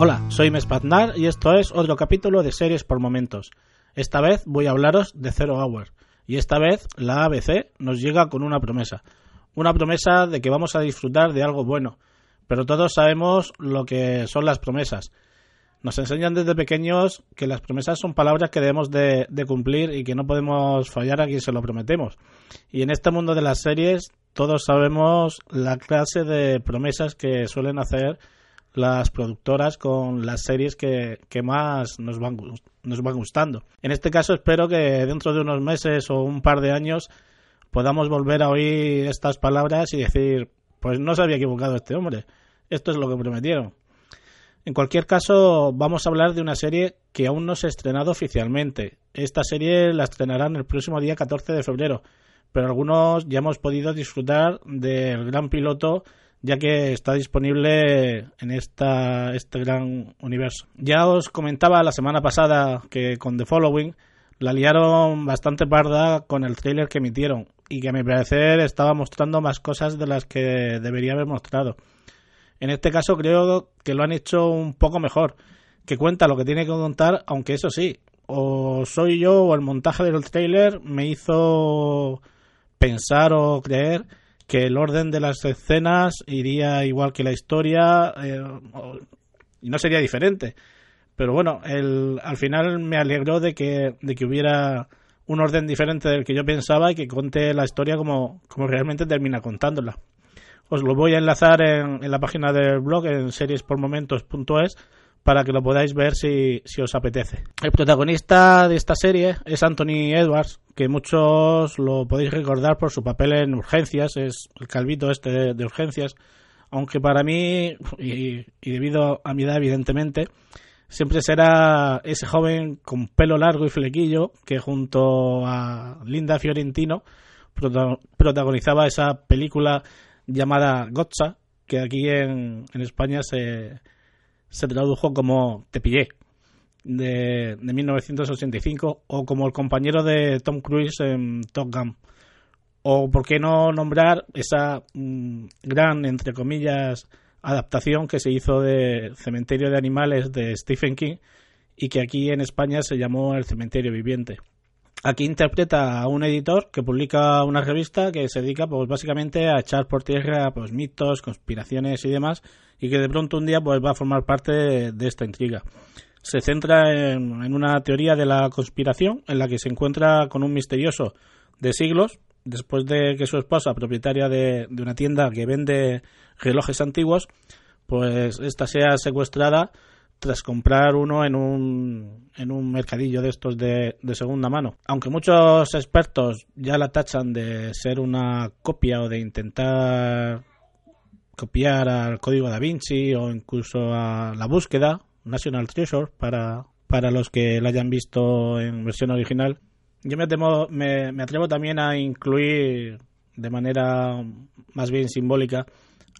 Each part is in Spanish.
Hola, soy Mespaznar y esto es otro capítulo de Series por Momentos. Esta vez voy a hablaros de Zero Hour y esta vez la ABC nos llega con una promesa. Una promesa de que vamos a disfrutar de algo bueno, pero todos sabemos lo que son las promesas. Nos enseñan desde pequeños que las promesas son palabras que debemos de, de, cumplir y que no podemos fallar a quien se lo prometemos. Y en este mundo de las series todos sabemos la clase de promesas que suelen hacer las productoras con las series que, que más nos van, nos van gustando. En este caso espero que dentro de unos meses o un par de años podamos volver a oír estas palabras y decir, pues no se había equivocado este hombre, esto es lo que prometieron. En cualquier caso, vamos a hablar de una serie que aún no se ha estrenado oficialmente. Esta serie la estrenarán el próximo día 14 de febrero, pero algunos ya hemos podido disfrutar del gran piloto ya que está disponible en esta, este gran universo. Ya os comentaba la semana pasada que con The Following la liaron bastante parda con el trailer que emitieron y que a mi parecer estaba mostrando más cosas de las que debería haber mostrado. En este caso creo que lo han hecho un poco mejor, que cuenta lo que tiene que contar, aunque eso sí, o soy yo o el montaje del trailer me hizo pensar o creer que el orden de las escenas iría igual que la historia eh, y no sería diferente. Pero bueno, el, al final me alegró de que, de que hubiera un orden diferente del que yo pensaba y que conte la historia como, como realmente termina contándola. Os lo voy a enlazar en, en la página del blog en seriespormomentos.es para que lo podáis ver si, os apetece. El protagonista de esta serie es Anthony Edwards, que muchos lo podéis recordar por su papel en Urgencias, es el calvito este de, Urgencias, aunque para mí, y, debido a mi edad evidentemente, siempre será ese joven con pelo largo y flequillo que junto a Linda Fiorentino prota protagonizaba esa película llamada Gotcha, que aquí en España se se tradujo como Te pillé, de, de 1985, o como el compañero de Tom Cruise en Top Gun. O por qué no nombrar esa mm, gran, entre comillas, adaptación que se hizo de Cementerio de Animales de Stephen King y que aquí en España se llamó El Cementerio Viviente. Aquí interpreta a un editor que publica una revista que se dedica pues básicamente a echar por tierra pues mitos, conspiraciones y demás y que de pronto un día pues va a formar parte de, esta intriga. Se centra en, en, una teoría de la conspiración en la que se encuentra con un misterioso de siglos después de que su esposa, propietaria de, de una tienda que vende relojes antiguos, pues esta sea secuestrada tras comprar uno en un, en un mercadillo de estos de, de, segunda mano. Aunque muchos expertos ya la tachan de ser una copia o de intentar copiar al código da Vinci o incluso a la búsqueda, National Treasure, para, para los que la hayan visto en versión original. Yo me, me, me atrevo también a incluir de manera más bien simbólica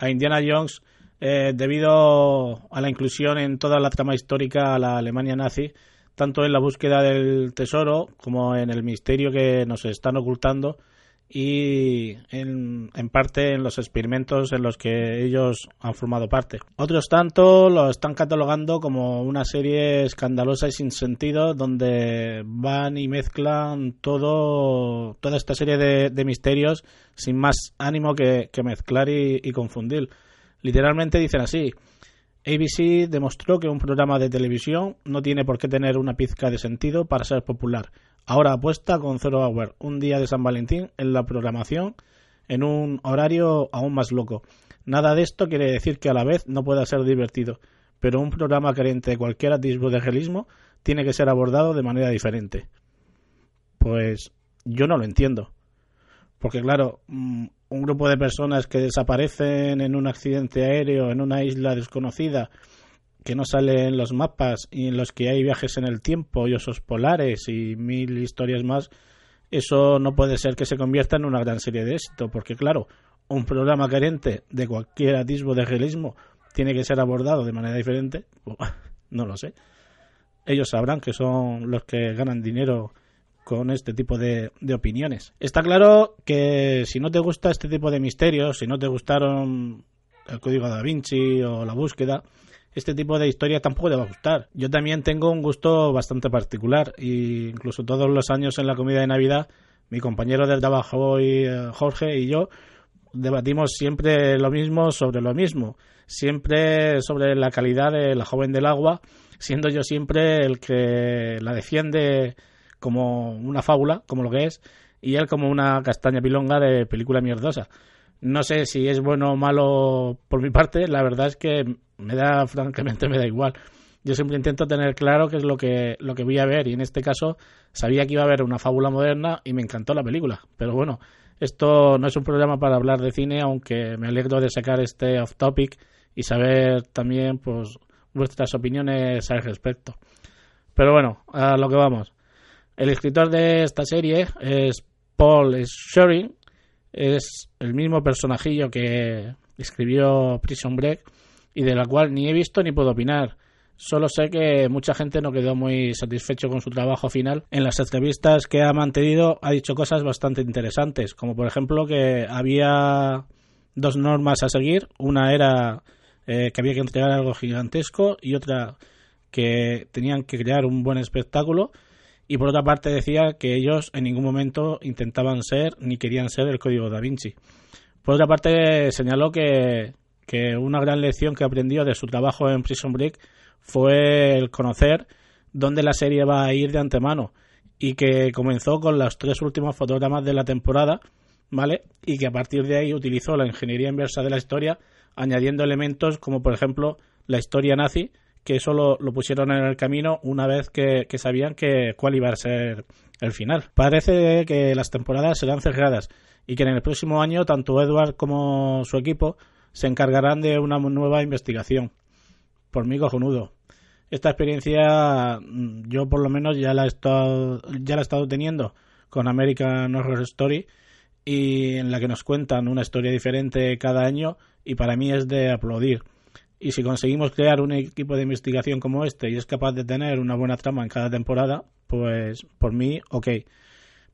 a Indiana Jones eh, debido a la inclusión en toda la trama histórica a la Alemania nazi, tanto en la búsqueda del tesoro como en el misterio que nos están ocultando y en, en, parte en los experimentos en los que ellos han formado parte. Otros tanto lo están catalogando como una serie escandalosa y sin sentido donde van y mezclan todo toda esta serie de, misterios sin más ánimo que, mezclar y confundir. Literalmente dicen así. ABC demostró que un programa de televisión no tiene por qué tener una pizca de sentido para ser popular. Ahora apuesta con Zero Hour, un día de San Valentín, en la programación, en un horario aún más loco. Nada de esto quiere decir que a la vez no pueda ser divertido, pero un programa carente de cualquier atisbo de realismo tiene que ser abordado de manera diferente. Pues yo no lo entiendo. Porque claro, mm, un grupo de personas que desaparecen en un accidente aéreo en una isla desconocida que no sale en los mapas y en los que hay viajes en el tiempo y osos polares y mil historias más, eso no puede ser que se convierta en una gran serie de éxito, porque claro, un programa carente de cualquier atisbo de realismo tiene que ser abordado de manera diferente, no lo sé. Ellos sabrán que son los que ganan dinero con este tipo de, de, opiniones. Está claro que si no te gusta este tipo de misterios, si no te gustaron el código da Vinci o la búsqueda, este tipo de historia tampoco te va a gustar. Yo también tengo un gusto bastante particular y incluso todos los años en la comida de Navidad mi compañero del trabajo y eh, Jorge y yo debatimos siempre lo mismo sobre lo mismo, siempre sobre la calidad de la joven del agua, siendo yo siempre el que la defiende como una fábula, como lo que es, y él como una castaña pilonga de película mierdosa. No sé si es bueno o malo por mi parte, la verdad es que me da, francamente, me da igual. Yo siempre intento tener claro qué es lo que, lo que voy a ver, y en este caso sabía que iba a haber una fábula moderna y me encantó la película. Pero bueno, esto no es un programa para hablar de cine, aunque me alegro de sacar este off topic y saber también pues vuestras opiniones al respecto. Pero bueno, a lo que vamos. El escritor de esta serie es Paul Shering, es el mismo personajillo que escribió Prison Break y de la cual ni he visto ni puedo opinar. Solo sé que mucha gente no quedó muy satisfecho con su trabajo final. En las entrevistas que ha mantenido ha dicho cosas bastante interesantes, como por ejemplo que había dos normas a seguir. Una era eh, que había que entregar algo gigantesco y otra que tenían que crear un buen espectáculo. Y por otra parte decía que ellos en ningún momento intentaban ser ni querían ser el código da Vinci. Por otra parte señaló que, que una gran lección que aprendió de su trabajo en Prison Break fue el conocer dónde la serie va a ir de antemano y que comenzó con los tres últimos fotogramas de la temporada, ¿vale? Y que a partir de ahí utilizó la ingeniería inversa de la historia, añadiendo elementos como por ejemplo la historia nazi, que eso lo, pusieron en el camino una vez que, que, sabían que cuál iba a ser el final. Parece que las temporadas serán cerradas y que en el próximo año tanto Edward como su equipo se encargarán de una nueva investigación por mí cojonudo. Esta experiencia mm, yo por lo menos ya la he estado, ya la he estado teniendo con American Horror Story y en la que nos cuentan una historia diferente cada año y para mí es de aplaudir. Y si conseguimos crear un equipo de investigación como este y es capaz de tener una buena trama en cada temporada, pues por mí, ok.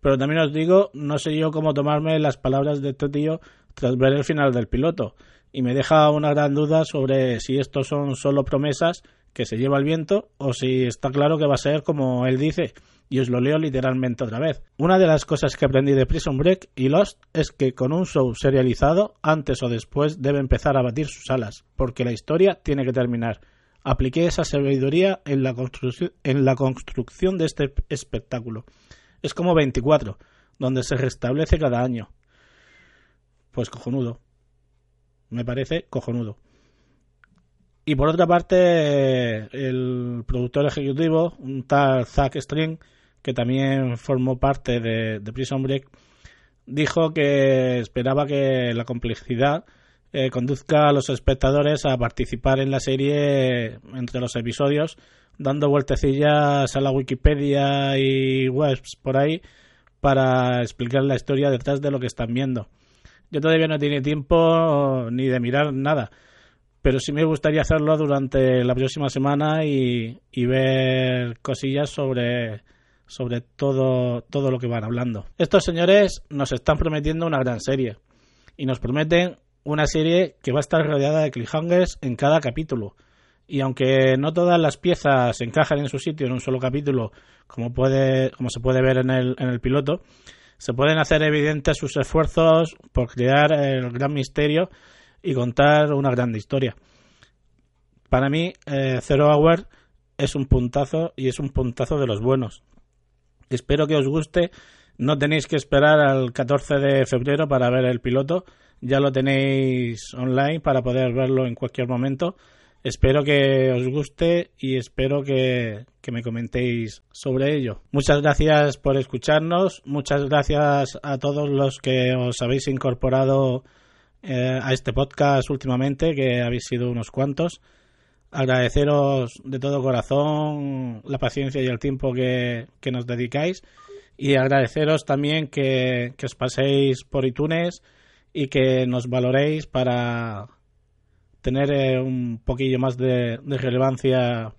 Pero también os digo, no sé yo cómo tomarme las palabras de este tío tras ver el final del piloto y me deja una gran duda sobre si estos son solo promesas que se lleva el viento o si está claro que va a ser como él dice. Y os lo leo literalmente otra vez. Una de las cosas que aprendí de Prison Break y Lost es que con un show serializado, antes o después debe empezar a batir sus alas, porque la historia tiene que terminar. Apliqué esa sabiduría en la, en la construcción de este espectáculo. Es como 24, donde se restablece cada año. Pues cojonudo me parece cojonudo. Y por otra parte, el productor ejecutivo, un tal Zack String, que también formó parte de, Prison Break, dijo que esperaba que la complejidad eh, conduzca a los espectadores a participar en la serie entre los episodios, dando vueltecillas a la Wikipedia y webs por ahí para explicar la historia detrás de lo que están viendo. Yo todavía no tiene tiempo ni de mirar nada, pero sí me gustaría hacerlo durante la próxima semana y, ver cosillas sobre, sobre todo, todo lo que van hablando. Estos señores nos están prometiendo una gran serie y nos prometen una serie que va a estar rodeada de cliffhangers en cada capítulo. Y aunque no todas las piezas encajan en su sitio en un solo capítulo, como, puede, como se puede ver en el, en el piloto, se pueden hacer evidentes sus esfuerzos por crear el gran misterio y contar una grande historia. Para mí, eh, Zero Hour es un puntazo y es un puntazo de los buenos. Espero que os guste. No tenéis que esperar al 14 de febrero para ver el piloto. Ya lo tenéis online para poder verlo en cualquier momento. Espero que os guste y espero que, me comentéis sobre ello. Muchas gracias por escucharnos, muchas gracias a todos los que os habéis incorporado eh, a este podcast últimamente, que habéis sido unos cuantos. Agradeceros de todo corazón la paciencia y el tiempo que, nos dedicáis y agradeceros también que, que os paséis por iTunes y que nos valoréis para tener eh, un poquillo más de, relevancia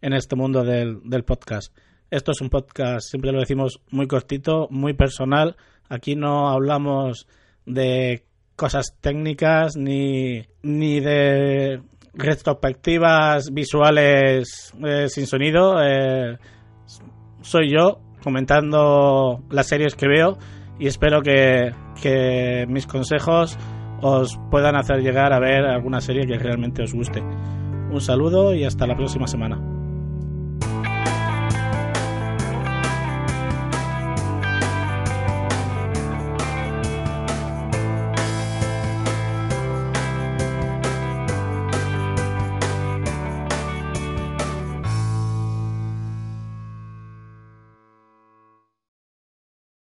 en este mundo del, podcast. Esto es un podcast, siempre lo decimos, muy cortito, muy personal. Aquí no hablamos de cosas técnicas ni, ni de retrospectivas visuales eh, sin sonido. Eh, soy yo comentando las series que veo y espero que, que mis consejos os puedan hacer llegar a ver alguna serie que realmente os guste. Un saludo y hasta la próxima semana.